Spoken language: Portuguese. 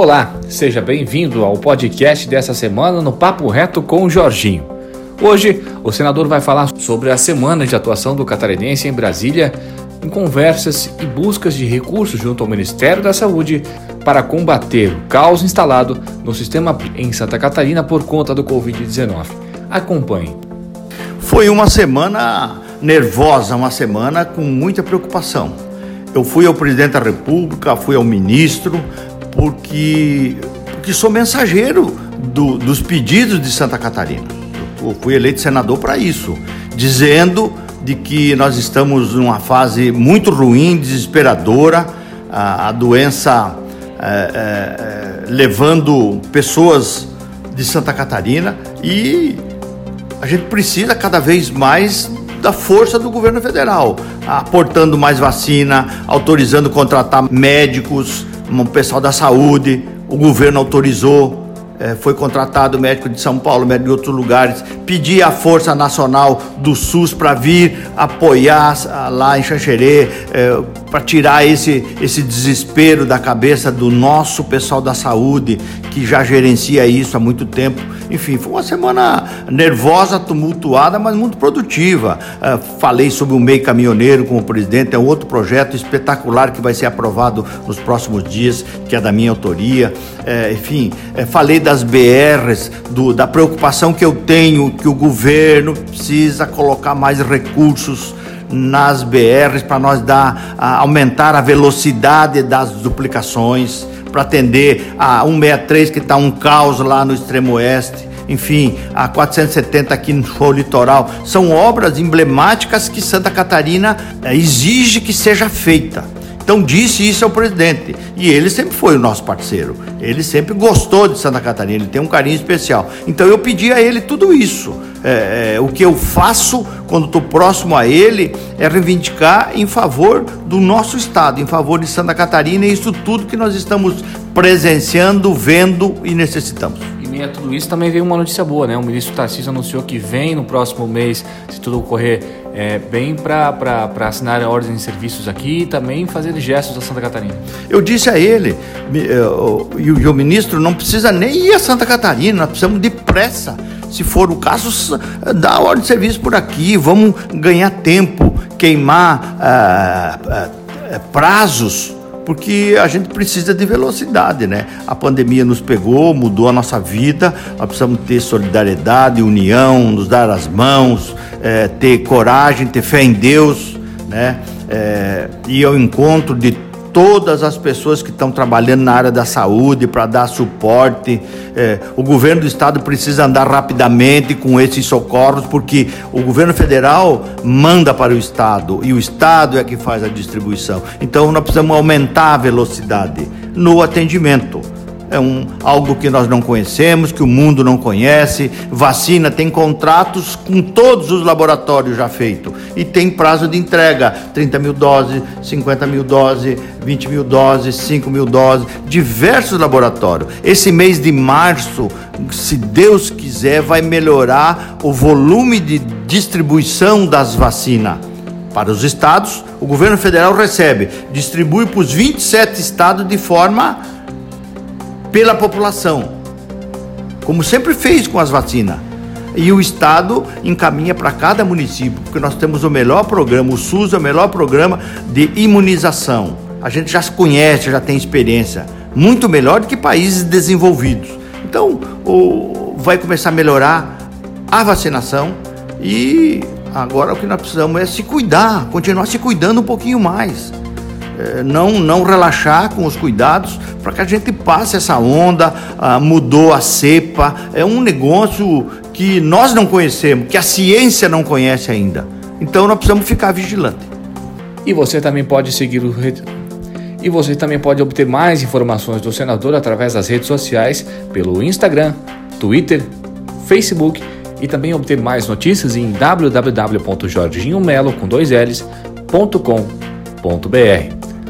Olá, seja bem-vindo ao podcast dessa semana no Papo Reto com o Jorginho. Hoje, o senador vai falar sobre a semana de atuação do catarinense em Brasília, em conversas e buscas de recursos junto ao Ministério da Saúde para combater o caos instalado no sistema em Santa Catarina por conta do Covid-19. Acompanhe. Foi uma semana nervosa, uma semana com muita preocupação. Eu fui ao presidente da República, fui ao ministro, porque, porque sou mensageiro do, dos pedidos de Santa Catarina. Eu fui eleito senador para isso, dizendo de que nós estamos numa fase muito ruim, desesperadora, a, a doença é, é, levando pessoas de Santa Catarina e a gente precisa cada vez mais da força do governo federal, aportando mais vacina, autorizando contratar médicos, o pessoal da saúde, o governo autorizou, é, foi contratado médico de São Paulo, médico de outros lugares, pedir a Força Nacional do SUS para vir apoiar lá em Xanxerê, é, para tirar esse, esse desespero da cabeça do nosso pessoal da saúde, que já gerencia isso há muito tempo. Enfim, foi uma semana nervosa, tumultuada, mas muito produtiva. Uh, falei sobre o MEI Caminhoneiro com o presidente, é um outro projeto espetacular que vai ser aprovado nos próximos dias, que é da minha autoria. Uh, enfim, uh, falei das BRs, do, da preocupação que eu tenho que o governo precisa colocar mais recursos nas BRs para nós dar, aumentar a velocidade das duplicações, para atender a 163 que está um caos lá no extremo oeste. Enfim, a 470 aqui no litoral. São obras emblemáticas que Santa Catarina eh, exige que seja feita. Então disse isso ao presidente. E ele sempre foi o nosso parceiro. Ele sempre gostou de Santa Catarina, ele tem um carinho especial. Então eu pedi a ele tudo isso. É, é, o que eu faço quando estou próximo a ele é reivindicar em favor do nosso estado, em favor de Santa Catarina e isso tudo que nós estamos presenciando, vendo e necessitamos meio a tudo isso, também veio uma notícia boa, né? O ministro Tarcísio anunciou que vem no próximo mês, se tudo ocorrer é, bem, para assinar a ordem de serviços aqui e também fazer gestos a Santa Catarina. Eu disse a ele, eh, e o ministro não precisa nem ir a Santa Catarina, nós precisamos de pressa. Se for o caso, dá ordem de serviço por aqui, vamos ganhar tempo, queimar uh, uh, prazos porque a gente precisa de velocidade, né? A pandemia nos pegou, mudou a nossa vida, nós precisamos ter solidariedade, união, nos dar as mãos, é, ter coragem, ter fé em Deus, né? É, e ao encontro de todas as pessoas que estão trabalhando na área da saúde para dar suporte. É, o governo do estado precisa andar rapidamente com esses socorros, porque o governo federal manda para o estado e o estado é que faz a distribuição. Então nós precisamos aumentar a velocidade no atendimento é um, algo que nós não conhecemos, que o mundo não conhece. Vacina tem contratos com todos os laboratórios já feitos e tem prazo de entrega: 30 mil doses, 50 mil doses, 20 mil doses, 5 mil doses, diversos laboratórios. Esse mês de março, se Deus quiser, vai melhorar o volume de distribuição das vacinas. Para os estados, o governo federal recebe, distribui para os 27 estados de forma pela população, como sempre fez com as vacinas. E o Estado encaminha para cada município, porque nós temos o melhor programa, o SUS é o melhor programa de imunização. A gente já se conhece, já tem experiência, muito melhor do que países desenvolvidos. Então, o, vai começar a melhorar a vacinação e agora o que nós precisamos é se cuidar, continuar se cuidando um pouquinho mais. É, não, não relaxar com os cuidados para que a gente passe essa onda. Ah, mudou a cepa, é um negócio que nós não conhecemos, que a ciência não conhece ainda. Então nós precisamos ficar vigilantes. E você também pode seguir o e você também pode obter mais informações do senador através das redes sociais, pelo Instagram, Twitter, Facebook e também obter mais notícias em www.jorginhomelo com dois L's.com.br.